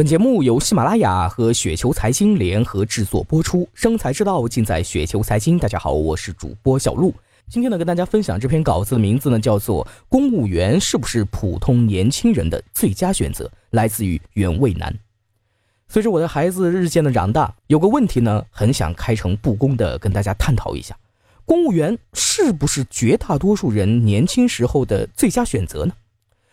本节目由喜马拉雅和雪球财经联合制作播出，生财之道尽在雪球财经。大家好，我是主播小璐。今天呢，跟大家分享这篇稿子的名字呢，叫做《公务员是不是普通年轻人的最佳选择》，来自于原味男。随着我的孩子日渐的长大，有个问题呢，很想开诚布公的跟大家探讨一下：公务员是不是绝大多数人年轻时候的最佳选择呢？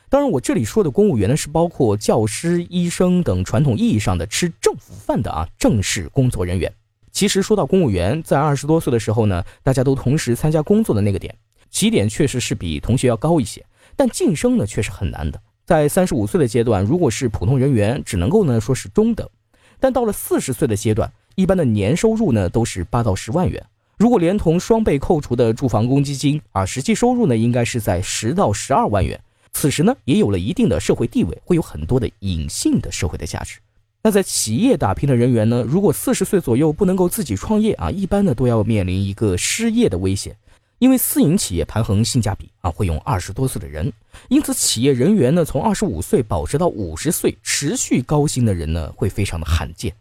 当然，我这里说的公务员呢，是包括教师、医生等传统意义上的吃政府饭的啊正式工作人员。其实说到公务员，在二十多岁的时候呢，大家都同时参加工作的那个点，起点确实是比同学要高一些，但晋升呢却是很难的。在三十五岁的阶段，如果是普通人员，只能够呢说是中等；但到了四十岁的阶段，一般的年收入呢都是八到十万元，如果连同双倍扣除的住房公积金啊，实际收入呢应该是在十到十二万元。此时呢，也有了一定的社会地位，会有很多的隐性的社会的价值。那在企业打拼的人员呢，如果四十岁左右不能够自己创业啊，一般呢都要面临一个失业的危险。因为私营企业盘衡性价比啊，会用二十多岁的人，因此企业人员呢，从二十五岁保持到五十岁持续高薪的人呢，会非常的罕见。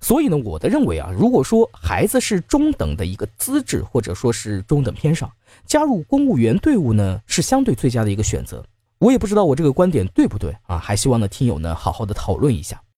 所以呢，我的认为啊，如果说孩子是中等的一个资质，或者说是中等偏上，加入公务员队伍呢，是相对最佳的一个选择。我也不知道我这个观点对不对啊，还希望呢听友呢好好的讨论一下。